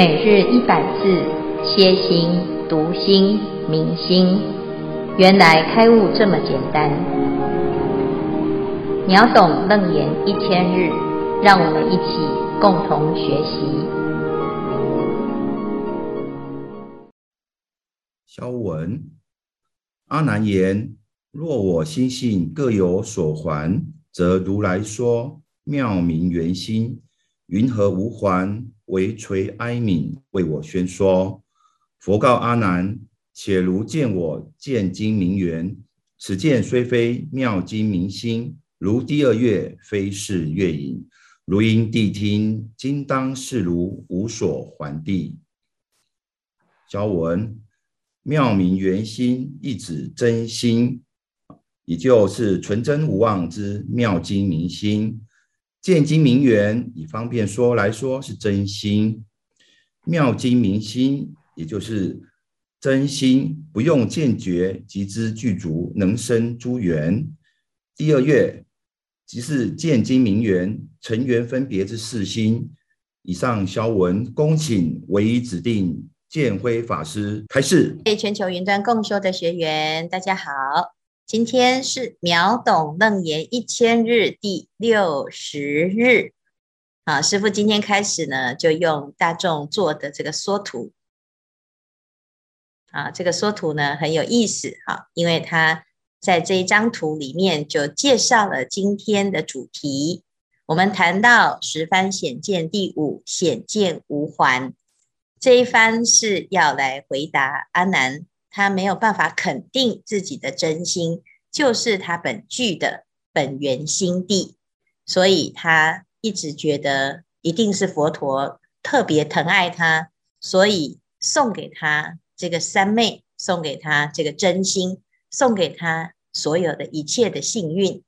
每日一百字，歇心、读心、明心，原来开悟这么简单。秒懂楞严一千日，让我们一起共同学习。消文，阿难言：若我心性各有所还，则如来说妙明圆心，云何无还？惟垂哀悯，为我宣说。佛告阿难：且如见我见精明圆，此见虽非妙精明心，如第二月，非是月影。如因谛听，今当是如无所还地。消文：妙明圆心，一指真心，也就是纯真无妄之妙精明心。见金明圆，以方便说来说是真心；妙金明心，也就是真心，不用见觉即知具足，能生诸缘。第二月，即是见金明圆，成缘分别之四心。以上消文，恭请唯一指定见辉法师开示。为全球云端共修的学员，大家好。今天是秒懂楞严一千日第六十日，啊，师傅今天开始呢，就用大众做的这个缩图，啊，这个缩图呢很有意思，哈，因为他在这一张图里面就介绍了今天的主题。我们谈到十番显见第五显见无还，这一番是要来回答阿难。他没有办法肯定自己的真心，就是他本具的本源心地，所以他一直觉得一定是佛陀特别疼爱他，所以送给他这个三昧，送给他这个真心，送给他所有的一切的幸运。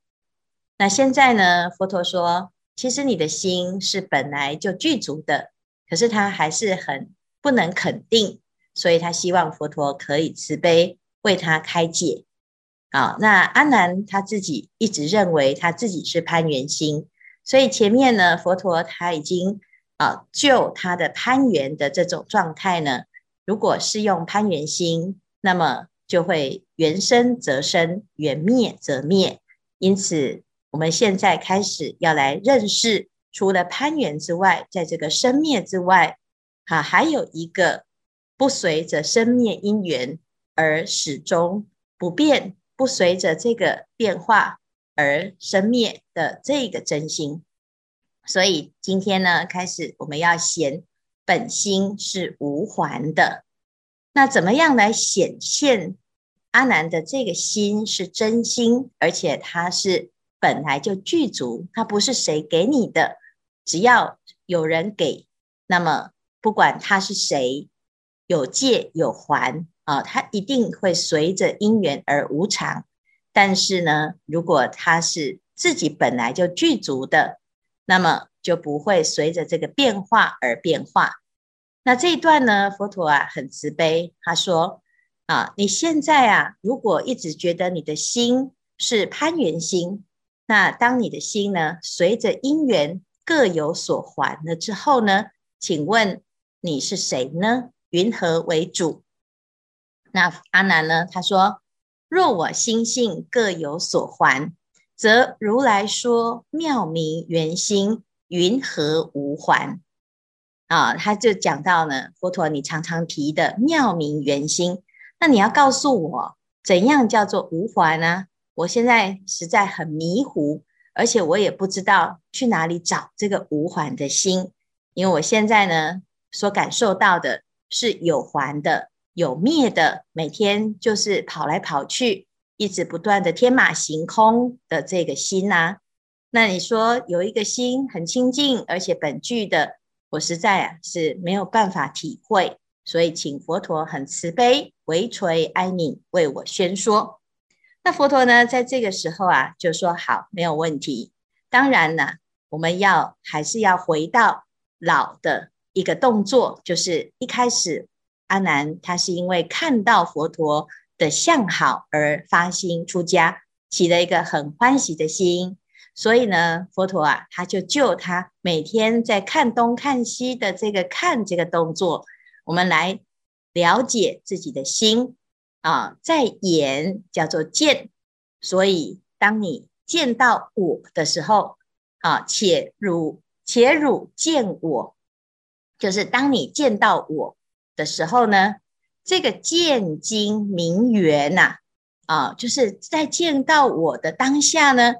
那现在呢？佛陀说，其实你的心是本来就具足的，可是他还是很不能肯定。所以他希望佛陀可以慈悲为他开解。好，那阿难他自己一直认为他自己是攀缘心，所以前面呢，佛陀他已经啊就他的攀缘的这种状态呢，如果是用攀缘心，那么就会缘生则生，缘灭则灭。因此，我们现在开始要来认识，除了攀缘之外，在这个生灭之外，啊，还有一个。不随着生灭因缘而始终不变，不随着这个变化而生灭的这个真心。所以今天呢，开始我们要显本心是无还的。那怎么样来显现阿难的这个心是真心，而且它是本来就具足，它不是谁给你的，只要有人给，那么不管他是谁。有借有还啊，它一定会随着因缘而无常。但是呢，如果它是自己本来就具足的，那么就不会随着这个变化而变化。那这一段呢，佛陀啊很慈悲，他说啊，你现在啊，如果一直觉得你的心是攀缘心，那当你的心呢，随着因缘各有所还了之后呢，请问你是谁呢？云何为主？那阿难呢？他说：若我心性各有所还，则如来说妙明圆心，云何无还？啊，他就讲到呢，佛陀你常常提的妙明圆心，那你要告诉我，怎样叫做无还呢？我现在实在很迷糊，而且我也不知道去哪里找这个无还的心，因为我现在呢，所感受到的。是有还的，有灭的，每天就是跑来跑去，一直不断的天马行空的这个心呐、啊。那你说有一个心很清净，而且本具的，我实在啊是没有办法体会，所以请佛陀很慈悲，惟垂哀愍为我宣说。那佛陀呢，在这个时候啊，就说好，没有问题。当然呢，我们要还是要回到老的。一个动作就是一开始，阿难他是因为看到佛陀的相好而发心出家，起了一个很欢喜的心，所以呢，佛陀啊，他就就他每天在看东看西的这个看这个动作，我们来了解自己的心啊，在眼叫做见，所以当你见到我的时候啊，且汝且汝见我，就是当你见到我的时候呢，这个见精明缘呐，啊，就是在见到我的当下呢。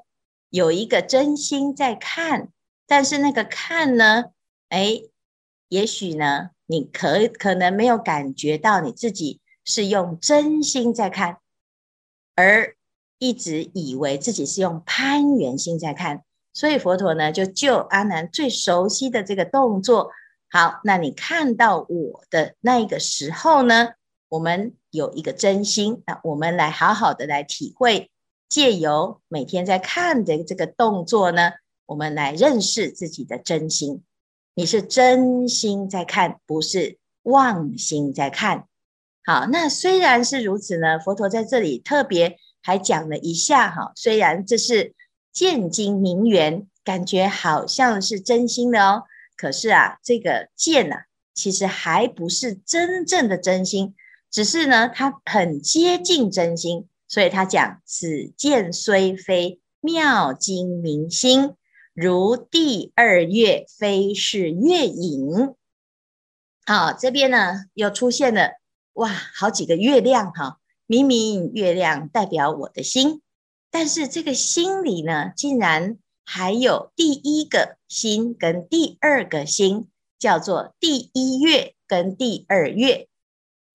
有一个真心在看，但是那个看呢，哎，也许呢，你可可能没有感觉到你自己是用真心在看，而一直以为自己是用攀缘心在看，所以佛陀呢就就阿难最熟悉的这个动作，好，那你看到我的那一个时候呢，我们有一个真心，那我们来好好的来体会。借由每天在看的这个动作呢，我们来认识自己的真心。你是真心在看，不是妄心在看。好，那虽然是如此呢，佛陀在这里特别还讲了一下哈，虽然这是见精明圆，感觉好像是真心的哦，可是啊，这个见啊，其实还不是真正的真心，只是呢，它很接近真心。所以他讲，此见虽非妙精明心，如第二月非是月影。好，这边呢又出现了哇，好几个月亮哈，明明月亮代表我的心，但是这个心里呢，竟然还有第一个心跟第二个心，叫做第一月跟第二月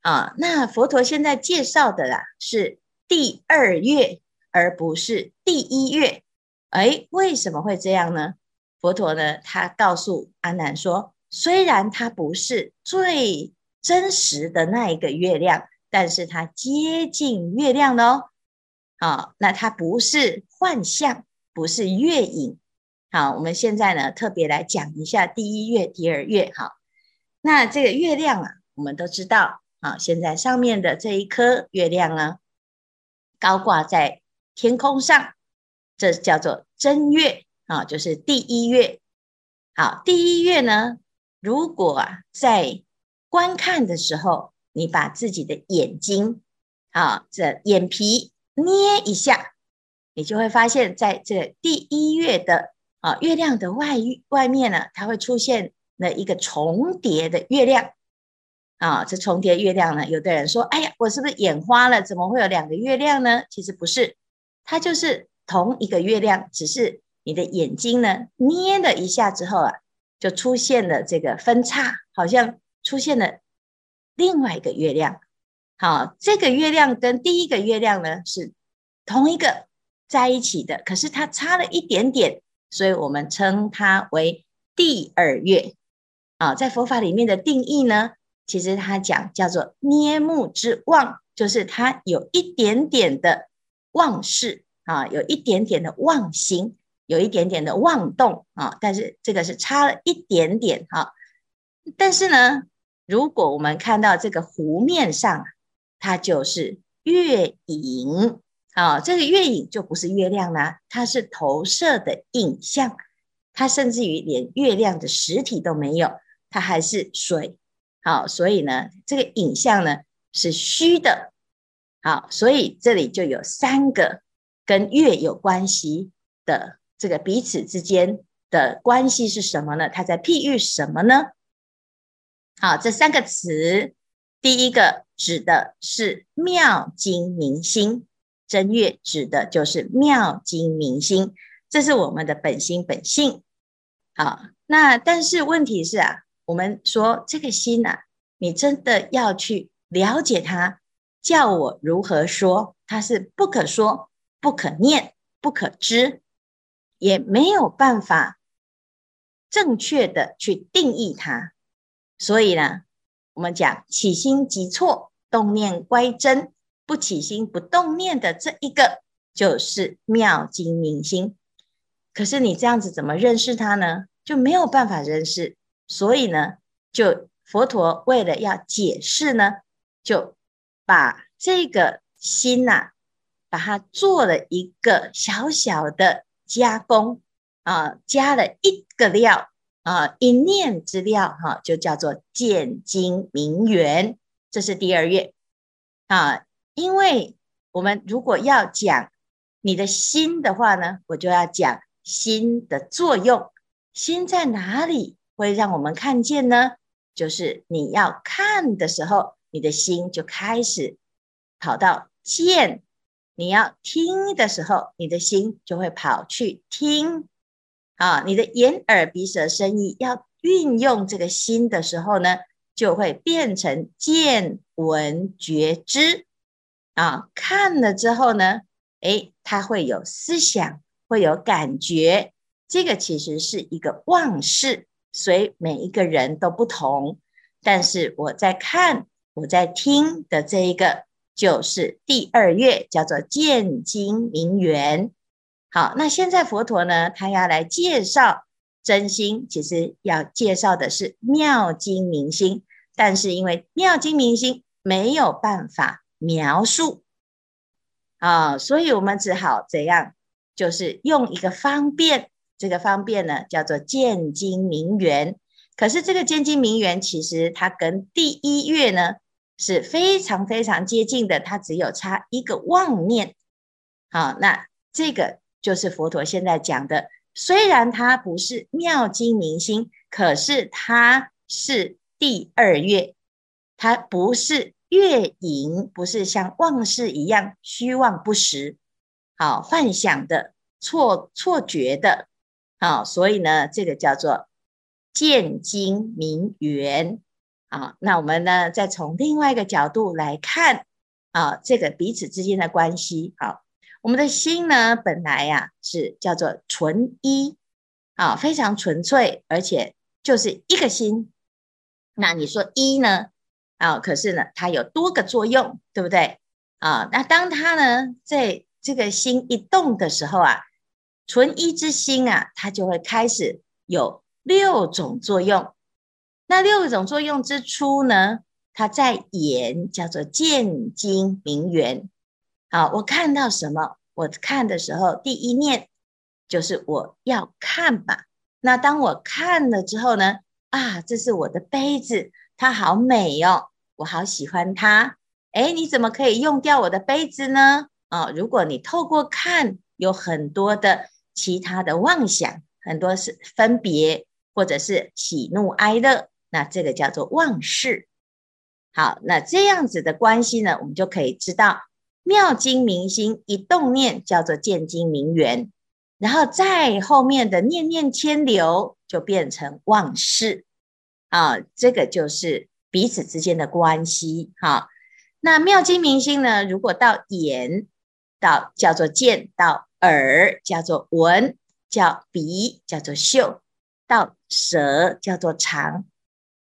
啊。那佛陀现在介绍的啦是。第二月，而不是第一月，哎，为什么会这样呢？佛陀呢，他告诉阿难说，虽然它不是最真实的那一个月亮，但是它接近月亮的哦。好，那它不是幻象，不是月影。好，我们现在呢，特别来讲一下第一月、第二月。好，那这个月亮啊，我们都知道，啊，现在上面的这一颗月亮呢。高挂在天空上，这叫做真月啊，就是第一月。好，第一月呢，如果啊在观看的时候，你把自己的眼睛啊，这眼皮捏一下，你就会发现，在这第一月的啊月亮的外外面呢，它会出现了一个重叠的月亮。啊，这重叠月亮呢？有的人说：“哎呀，我是不是眼花了？怎么会有两个月亮呢？”其实不是，它就是同一个月亮，只是你的眼睛呢捏了一下之后啊，就出现了这个分叉，好像出现了另外一个月亮。好，这个月亮跟第一个月亮呢是同一个在一起的，可是它差了一点点，所以我们称它为第二月。啊，在佛法里面的定义呢？其实它讲叫做捏目之望，就是它有一点点的妄事啊，有一点点的妄心，有一点点的妄动啊。但是这个是差了一点点哈。但是呢，如果我们看到这个湖面上，它就是月影啊。这个月影就不是月亮啦，它是投射的影像，它甚至于连月亮的实体都没有，它还是水。好，所以呢，这个影像呢是虚的。好，所以这里就有三个跟月有关系的这个彼此之间的关系是什么呢？它在譬喻什么呢？好，这三个词，第一个指的是妙精明心，正月指的就是妙经明心，这是我们的本心本性。好，那但是问题是啊。我们说这个心呐、啊，你真的要去了解它，叫我如何说？它是不可说、不可念、不可知，也没有办法正确的去定义它。所以呢，我们讲起心即错，动念乖真，不起心不动念的这一个，就是妙精明心。可是你这样子怎么认识它呢？就没有办法认识。所以呢，就佛陀为了要解释呢，就把这个心呐、把它做了一个小小的加工啊，加了一个料啊，一念之料哈、就叫做见精明圆，这是第二月啊。因为我们如果要讲你的心的话呢，我就要讲心的作用，心在哪里会让我们看见呢？就是你要看的时候，你的心就开始跑到见。你要听的时候，你的心就会跑去听啊。你的眼耳鼻舌身意要运用这个心的时候呢，就会变成见闻觉知啊。看了之后呢，诶，他会有思想，会有感觉。这个其实是一个妄识，所以每一个人都不同。但是我在看，我在听的这一个。就是第二月，叫做见经明圆。好，那现在佛陀呢，他要来介绍真心，其实要介绍的是妙经明心，但是因为妙经明心没有办法描述啊，所以我们只好怎样？就是用一个方便，这个方便呢，叫做见精明圆。可是这个见精明圆，其实它跟第一月呢，是非常非常接近的，它只有差一个妄念。好，那这个就是佛陀现在讲的。虽然它不是妙精明心，可是它是第二月，它不是月影，不是像妄识一样虚妄不实，好幻想的错错觉的。好，所以呢，这个叫做见精明圆。啊，那我们呢，再从另外一个角度来看啊，这个彼此之间的关系。好，我们的心呢，本来呀、啊、是叫做纯一，啊，非常纯粹，而且就是一个心。那你说一呢？啊，可是呢，它有多个作用，对不对？啊，那当它呢，在这个心一动的时候啊，纯一之心啊，它就会开始有六种作用。那六种作用之初呢，它在眼叫做见经明缘。好，我看到什么？我看的时候，第一念就是我要看吧。那当我看了之后呢，啊，这是我的杯子，它好美哦，我好喜欢它。诶，你怎么可以用掉我的杯子呢？啊，如果你透过看，有很多的其他的妄想，很多是分别，或者是喜怒哀乐。那这个叫做妄事。好，那这样子的关系呢，我们就可以知道，妙经明心一动念叫做见经明缘，然后在后面的念念牵流就变成妄事啊，这个就是彼此之间的关系。哈，那妙经明心呢，如果到眼，到叫做见，到耳叫做闻，叫鼻叫做嗅，到舌叫做尝。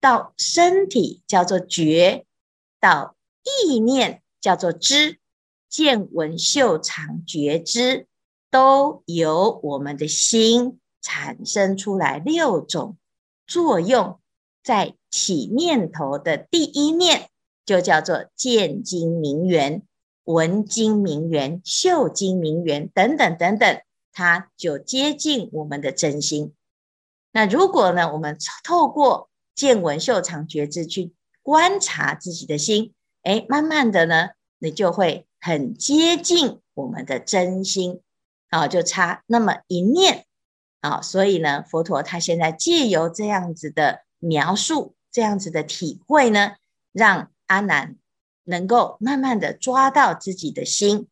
到身体叫做觉，到意念叫做知，见闻嗅尝觉知，都由我们的心产生出来六种作用，在起念头的第一念就叫做见经明圆、闻经明圆、嗅精明圆等等等等，它就接近我们的真心。那如果呢，我们透过见闻嗅尝觉知去观察自己的心，哎，慢慢的呢，你就会很接近我们的真心，啊，就差那么一念，啊，所以呢，佛陀他现在借由这样子的描述，这样子的体会呢，让阿难能够慢慢的抓到自己的心，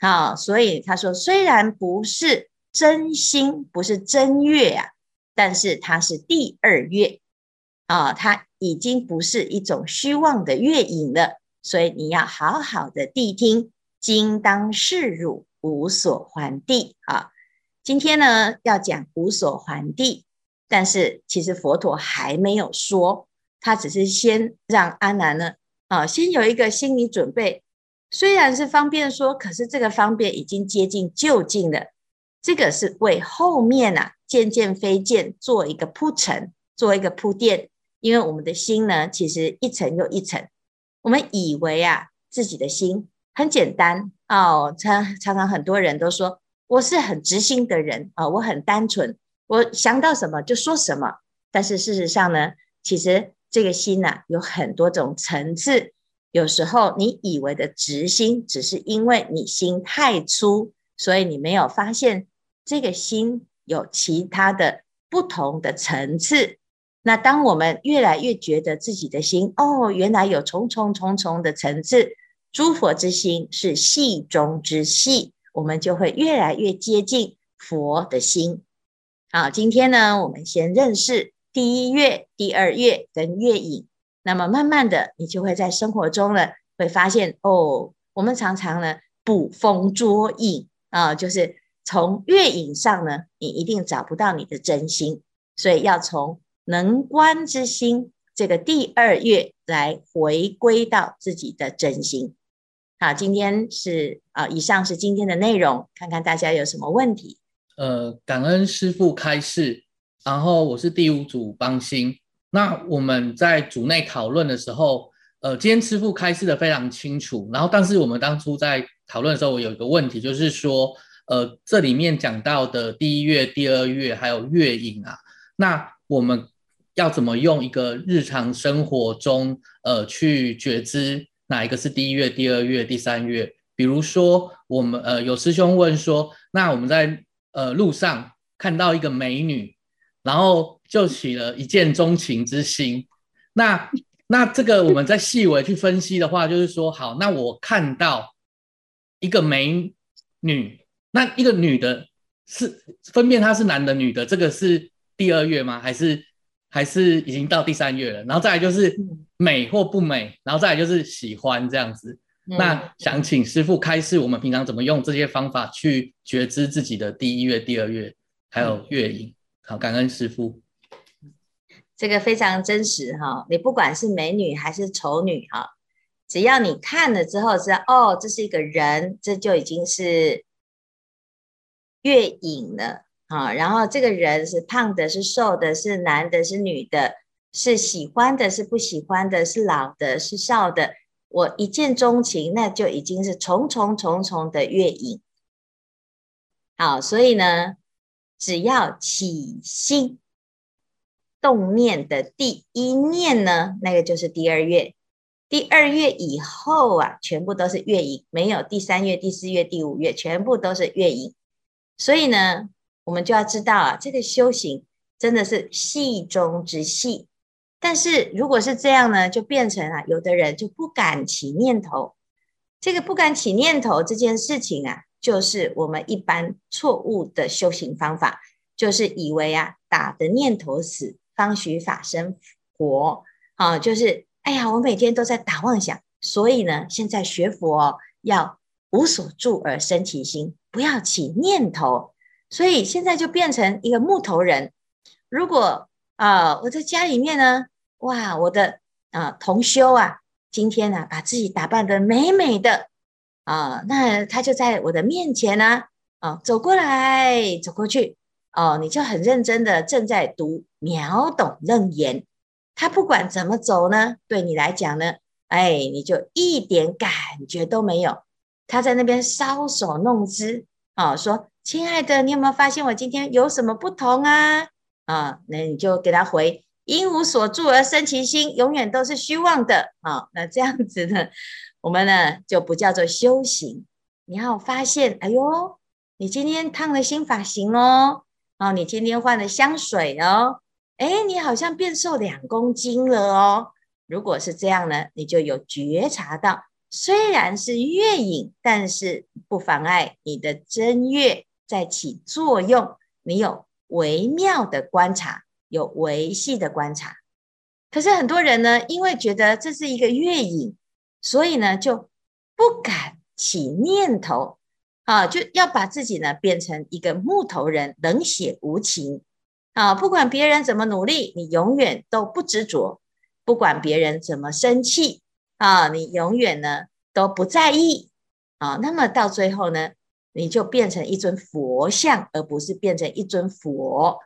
好，所以他说，虽然不是真心，不是真月啊，但是它是第二月。啊，它已经不是一种虚妄的月影了，所以你要好好的谛听，今当示汝无所还地。啊，今天呢要讲无所还地，但是其实佛陀还没有说，他只是先让阿难呢，啊，先有一个心理准备。虽然是方便说，可是这个方便已经接近究竟了，这个是为后面啊渐渐飞渐做一个铺陈，做一个铺垫。因为我们的心呢，其实一层又一层。我们以为啊，自己的心很简单哦。常常常很多人都说我是很直心的人啊，我很单纯，我想到什么就说什么。但是事实上呢，其实这个心呐、有很多种层次。有时候你以为的直心，只是因为你心太粗，所以你没有发现这个心有其他的不同的层次。那当我们越来越觉得自己的心，哦，原来有重重重重的层次，诸佛之心是细中之细，我们就会越来越接近佛的心。好，今天呢，我们先认识第一月、第二月跟月影。那么慢慢的，你就会在生活中呢，会发现哦，我们常常呢捕风捉影啊，就是从月影上呢，你一定找不到你的真心，所以要从能观之心这个第二月来回归到自己的真心。好，今天是啊，以上是今天的内容，看看大家有什么问题。呃，感恩师父开示，然后我是第五组帮星。那我们在组内讨论的时候，呃，今天师父开示的非常清楚。然后，但是我们当初在讨论的时候，我有一个问题，就是说，呃，这里面讲到的第一月、第二月还有月影啊，那我们要怎么用一个日常生活中，呃，去觉知哪一个是第一月、第二月、第三月？比如说，我们呃有师兄问说，那我们在呃路上看到一个美女，然后。就起了一见钟情之心，那那这个我们在细微去分析的话，就是说，好，那我看到一个美女，那一个女的是分辨她是男的女的，这个是第二月吗？还是还是已经到第三月了？然后再来就是美或不美，然后再来就是喜欢这样子。那想请师傅开示，我们平常怎么用这些方法去觉知自己的第一月、第二月，还有月影？好，感恩师傅。这个非常真实哈，你不管是美女还是丑女哈，只要你看了之后知道哦，这是一个人，这就已经是月影了啊。然后这个人是胖的，是瘦的，是男的，是女的，是喜欢的，是不喜欢的，是老的，是少的。我一见钟情，那就已经是重重重重的月影。好，所以呢，只要起心。动念的第一念呢，那个就是第二月。第二月以后啊，全部都是月影，没有第三月、第四月、第五月，全部都是月影。所以呢，我们就要知道啊，这个修行真的是细中之细。但是如果是这样呢，就变成啊，有的人就不敢起念头。这个不敢起念头这件事情啊，就是我们一般错误的修行方法，就是以为啊，打的念头死。方许法身活，啊，就是哎呀，我每天都在打妄想，所以呢，现在学佛要无所住而生其心，不要起念头，所以现在就变成一个木头人。如果啊，我在家里面呢，哇，我的啊同修啊，今天呢，把自己打扮得美美的啊，那他就在我的面前呢，啊，走过来，走过去。哦，你就很认真的正在读秒懂楞严，他不管怎么走呢，对你来讲呢，哎，你就一点感觉都没有。他在那边搔首弄姿，哦，说：“亲爱的，你有没有发现我今天有什么不同啊？”啊，那你就给他回：“因无所住而生其心，永远都是虚妄的。”啊，那这样子呢，我们呢就不叫做修行。你要发现，哎呦，你今天烫了新发型哦。哦，你今天换了香水哦，诶，你好像变瘦两公斤了哦。如果是这样呢，你就有觉察到，虽然是月影，但是不妨碍你的真月在起作用。你有微妙的观察，有维系的观察。可是很多人呢，因为觉得这是一个月影，所以呢就不敢起念头。啊，就要把自己呢变成一个木头人，冷血无情。啊，不管别人怎么努力，你永远都不执着；不管别人怎么生气，啊，你永远呢都不在意。啊，那么到最后呢，你就变成一尊佛像，而不是变成一尊佛。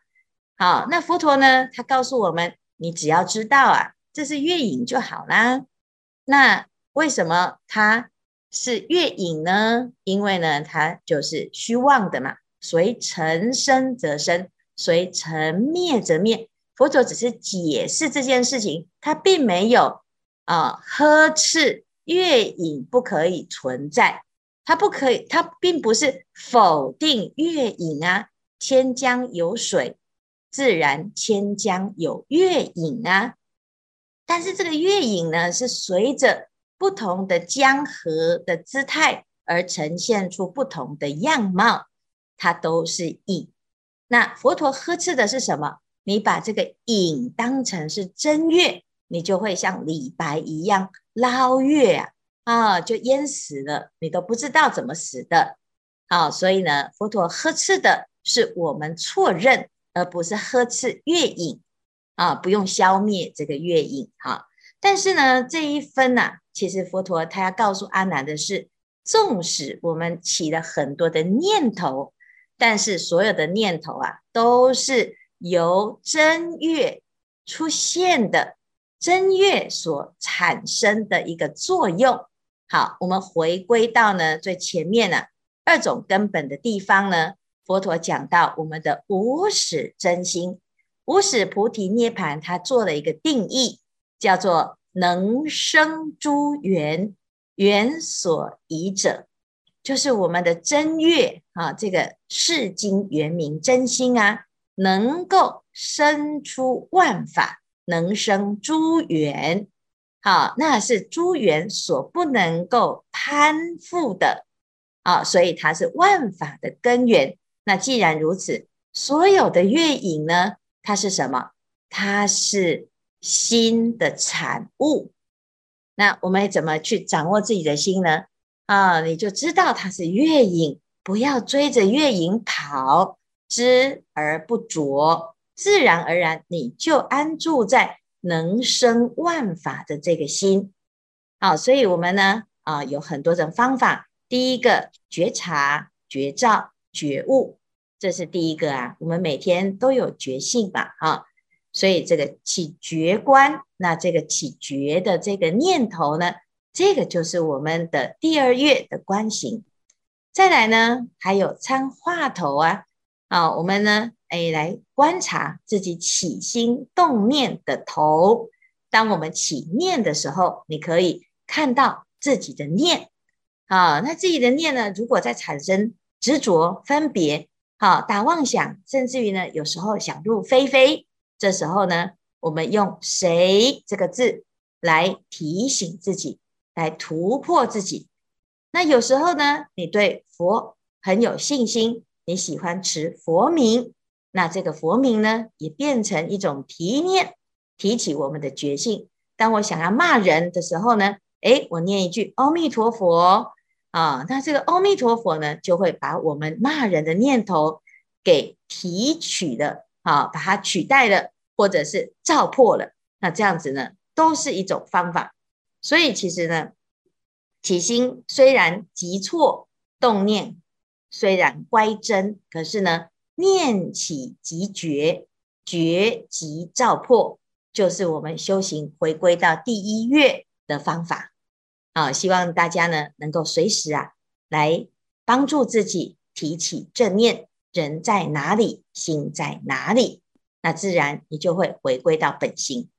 好，那佛陀呢，他告诉我们，你只要知道啊，这是月影就好啦。那为什么他？是月影呢？因为呢，它就是虚妄的嘛，随尘生则生，随尘灭则灭。佛陀只是解释这件事情，他并没有啊呵斥月影不可以存在，他不可以，他并不是否定月影啊。千江有水，自然千江有月影啊。但是这个月影呢，是随着不同的江河的姿态而呈现出不同的样貌，它都是影。那佛陀呵斥的是什么？你把这个影当成是真月，你就会像李白一样捞月啊，啊，就淹死了，你都不知道怎么死的。好，所以呢，佛陀呵斥的是我们错认，而不是呵斥月影。啊，不用消灭这个月影哈。但是呢，这一分呢、其实佛陀他要告诉阿难的是，纵使我们起了很多的念头，但是所有的念头啊，都是由真月出现的，真月所产生的一个作用。好，我们回归到呢最前面呢二种根本的地方呢，佛陀讲到我们的无始真心。无始菩提涅槃，他做了一个定义，叫做能生诸缘，缘所依者，就是我们的真月啊，这个世经原名真心啊，能够生出万法，能生诸缘，好，那是诸缘所不能够攀附的啊，所以它是万法的根源。那既然如此，所有的月影呢？它是什么？它是心的产物。那我们怎么去掌握自己的心呢？啊，你就知道它是月影，不要追着月影跑，知而不着，自然而然你就安住在能生万法的这个心。好，所以我们呢，啊，有很多种方法。第一个，觉察、觉照、觉悟。这是第一个啊，我们每天都有觉性吧，啊，所以这个起觉观，那这个起觉的这个念头呢，这个就是我们的第二月的观行。再来呢，还有参话头啊，啊，我们呢，哎，来观察自己起心动念的头。当我们起念的时候，你可以看到自己的念，啊，那自己的念呢，如果在产生执着分别。好，打妄想，甚至于呢，有时候想入非非，这时候呢，我们用谁这个字来提醒自己，来突破自己。那有时候呢，你对佛很有信心，你喜欢持佛名，那这个佛名呢，也变成一种提念，提起我们的觉性。当我想要骂人的时候呢，诶，我念一句阿弥陀佛。啊，那这个阿弥陀佛呢，就会把我们骂人的念头给提取了，啊，把它取代了，或者是照破了。那这样子呢，都是一种方法。所以其实呢，起心虽然急错，动念虽然乖真，可是呢，念起即觉，觉即照破，就是我们修行回归到第一月的方法。啊，希望大家呢能够随时啊来帮助自己提起正念，人在哪里，心在哪里，那自然你就会回归到本心。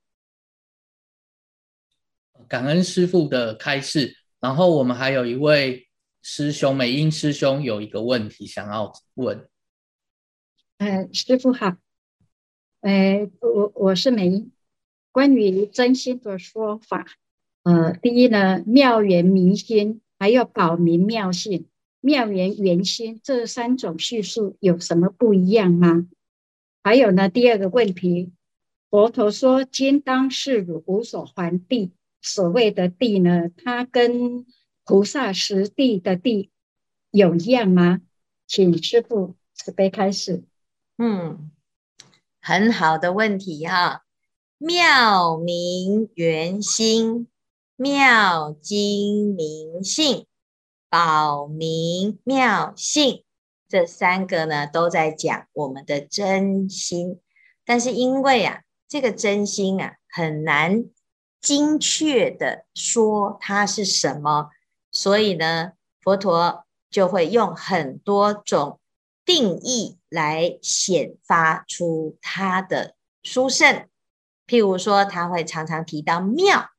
感恩师傅的开示，然后我们还有一位师兄美英师兄有一个问题想要问。呃，师傅好，呃，我我是美英，关于真心的说法。呃，第一呢，妙缘明心，还有保明妙性，妙缘圆心这三种叙述有什么不一样吗？还有呢，第二个问题，佛陀说“今当是汝无所还地”，所谓的地呢，它跟菩萨实地的地有一样吗？请师父慈悲开始。嗯，很好的问题哈，妙明圆心。妙精明性、保明妙性，这三个呢都在讲我们的真心。但是因为啊，这个真心啊很难精确的说它是什么，所以呢，佛陀就会用很多种定义来显发出他的殊胜。譬如说，他会常常提到妙，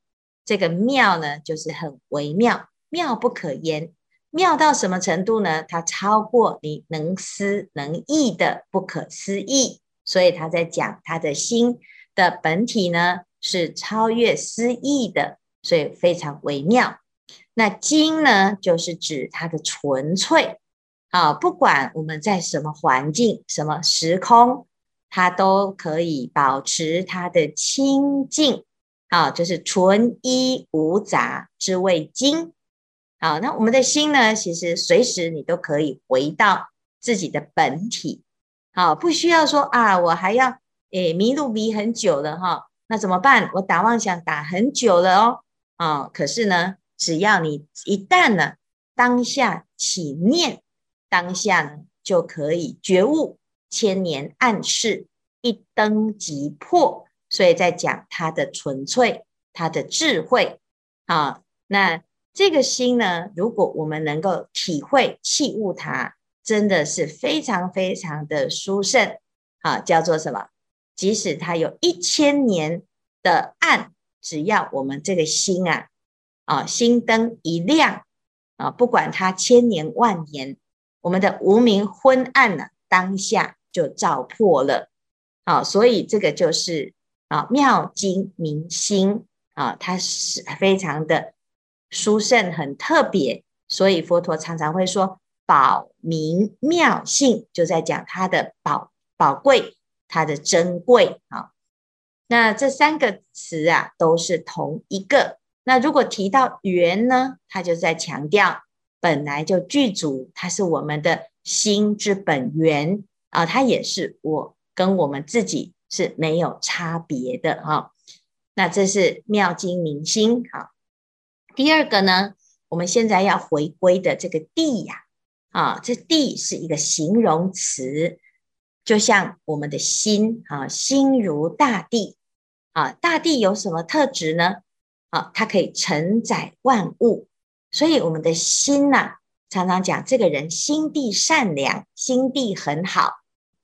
这个妙呢，就是很微妙，妙不可言。妙到什么程度呢？它超过你能思能意的不可思议。所以他在讲他的心的本体呢，是超越思议的，所以非常微妙。那精呢，就是指它的纯粹啊，不管我们在什么环境、什么时空，它都可以保持它的清净啊，就是纯一无杂之谓精。好，那我们的心呢，其实随时你都可以回到自己的本体。好，不需要说啊，我还要诶迷路迷很久了哈，那怎么办？我打妄想打很久了哦，啊，可是呢，只要你一旦呢当下起念，当下就可以觉悟千年暗示一灯即破，所以在讲它的纯粹，它的智慧啊，那这个心呢，如果我们能够体会器悟它。真的是非常非常的殊胜，啊，叫做什么？即使它有一千年的暗，只要我们这个心啊，啊，心灯一亮，啊，不管它千年万年，我们的无明昏暗呢，当下就照破了，啊，所以这个就是啊，妙经明心啊，它是非常的殊胜，很特别，所以佛陀常常会说。宝明妙性，就在讲它的宝宝贵，它的珍贵啊。那这三个词啊，都是同一个。那如果提到缘呢，它就在强调本来就具足，它是我们的心之本源啊，它也是我跟我们自己是没有差别的哈。那这是妙经明心好。第二个呢，我们现在要回归的这个地呀。啊，这地是一个形容词，就像我们的心啊，心如大地啊。大地有什么特质呢？啊，它可以承载万物，所以我们的心呐、常常讲这个人心地善良，心地很好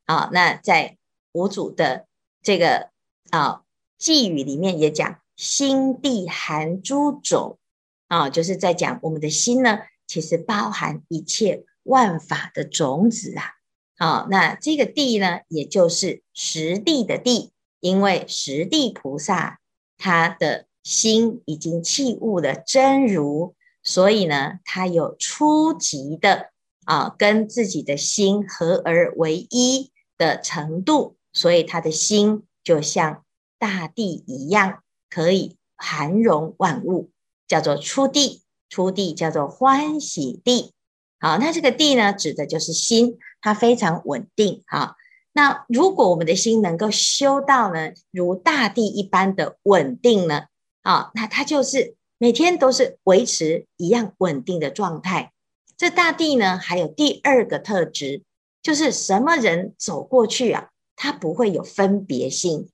啊。那在五祖的这个啊偈语里面也讲，心地含诸种啊，就是在讲我们的心呢，其实包含一切。万法的种子啊，好，那这个地呢，也就是实地的地，因为实地菩萨他的心已经契悟了真如，所以呢，他有初级的啊，跟自己的心合而为一的程度，所以他的心就像大地一样，可以涵容万物，叫做出地。出地叫做欢喜地。好，那这个地呢，指的就是心，它非常稳定。好，那如果我们的心能够修到呢，如大地一般的稳定呢，啊，那它就是每天都是维持一样稳定的状态。这大地呢，还有第二个特质，就是什么人走过去啊，它不会有分别心，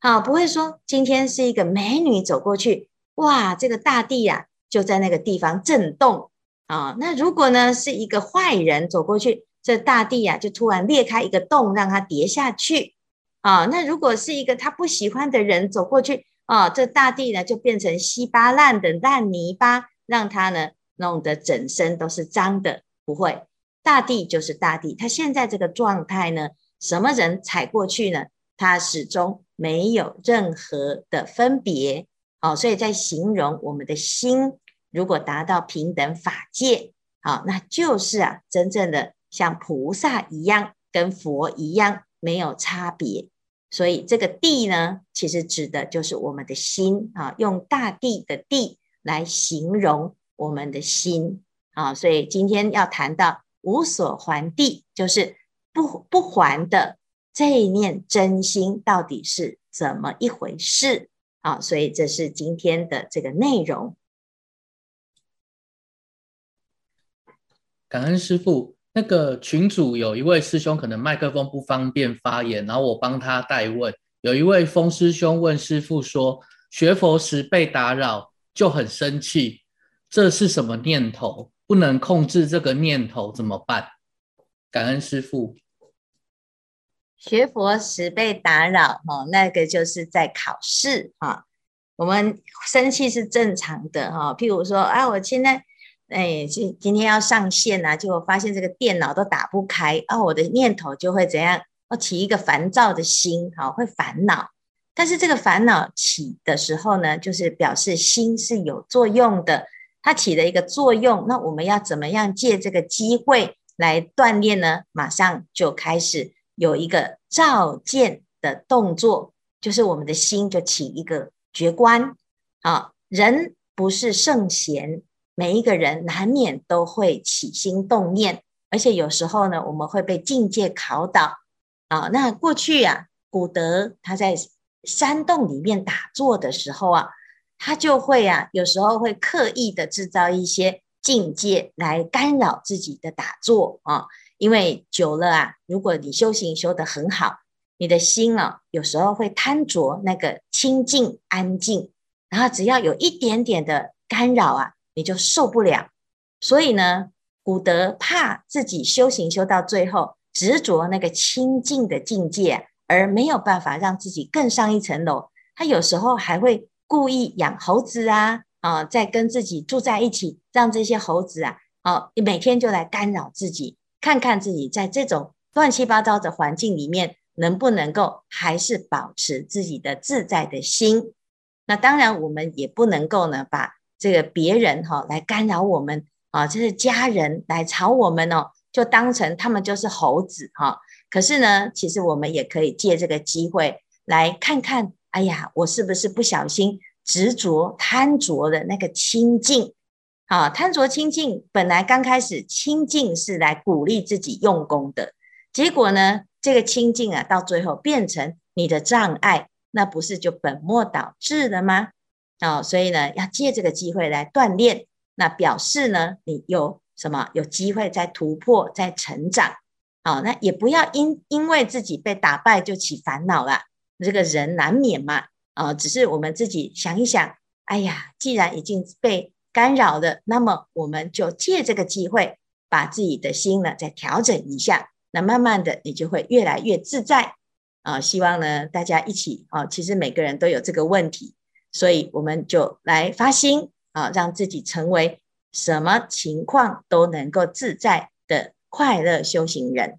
好，不会说今天是一个美女走过去，哇，这个大地啊，就在那个地方震动。啊、那如果呢是一个坏人走过去，这大地呀、就突然裂开一个洞，让他跌下去。啊、那如果是一个他不喜欢的人走过去，啊、哦，这大地呢就变成稀巴烂的烂泥巴，让他呢弄得整身都是脏的。不会，大地就是大地，他现在这个状态呢，什么人踩过去呢，他始终没有任何的分别。哦，所以在形容我们的心。如果达到平等法界，好，那就是啊，真正的像菩萨一样，跟佛一样，没有差别。所以这个地呢，其实指的就是我们的心啊，用大地的地来形容我们的心啊。所以今天要谈到无所还地，就是不不还的这一念真心到底是怎么一回事啊？所以这是今天的这个内容。感恩师父，那个群主有一位师兄可能麦克风不方便发言，然后我帮他代问。有一位风师兄问师父说：学佛时被打扰就很生气，这是什么念头？不能控制这个念头怎么办？感恩师父。学佛时被打扰，哦，那个就是在考试哈。我们生气是正常的哈。譬如说啊，我现在哎，今今天要上线呐，结果发现这个电脑都打不开，啊，我的念头就会怎样？我起一个烦躁的心，哈，会烦恼。但是这个烦恼起的时候呢，就是表示心是有作用的，它起了一个作用。那我们要怎么样借这个机会来锻炼呢？马上就开始。有一个照见的动作，就是我们的心就起一个觉观啊。人不是圣贤，每一个人难免都会起心动念，而且有时候呢，我们会被境界考倒啊。那过去啊，古德他在山洞里面打坐的时候啊，他就会啊，有时候会刻意的制造一些境界来干扰自己的打坐啊。因为久了啊，如果你修行修得很好，你的心啊，有时候会贪着那个清净安静，然后只要有一点点的干扰啊，你就受不了。所以呢，古德怕自己修行修到最后执着那个清净的境界，而没有办法让自己更上一层楼，他有时候还会故意养猴子啊，啊，再跟自己住在一起，让这些猴子啊，哦，每天就来干扰自己。看看自己在这种乱七八糟的环境里面，能不能够还是保持自己的自在的心？那当然，我们也不能够呢，把这个别人哈来干扰我们啊，这是家人来吵我们哦，就当成他们就是猴子哈。可是呢，其实我们也可以借这个机会来看看，哎呀，我是不是不小心执着贪着的那个清净？好，贪着清净，本来刚开始清净是来鼓励自己用功的，结果呢，这个清净啊，到最后变成你的障碍，那不是就本末倒置了吗？哦，所以呢，要借这个机会来锻炼，那表示呢，你有什么有机会在突破，在成长。好，那也不要因因为自己被打败就起烦恼了，这个人难免嘛。啊，只是我们自己想一想，哎呀，既然已经被干扰的，那么我们就借这个机会，把自己的心呢再调整一下，那慢慢的你就会越来越自在啊！希望呢大家一起啊，其实每个人都有这个问题，所以我们就来发心啊，让自己成为什么情况都能够自在的快乐修行人。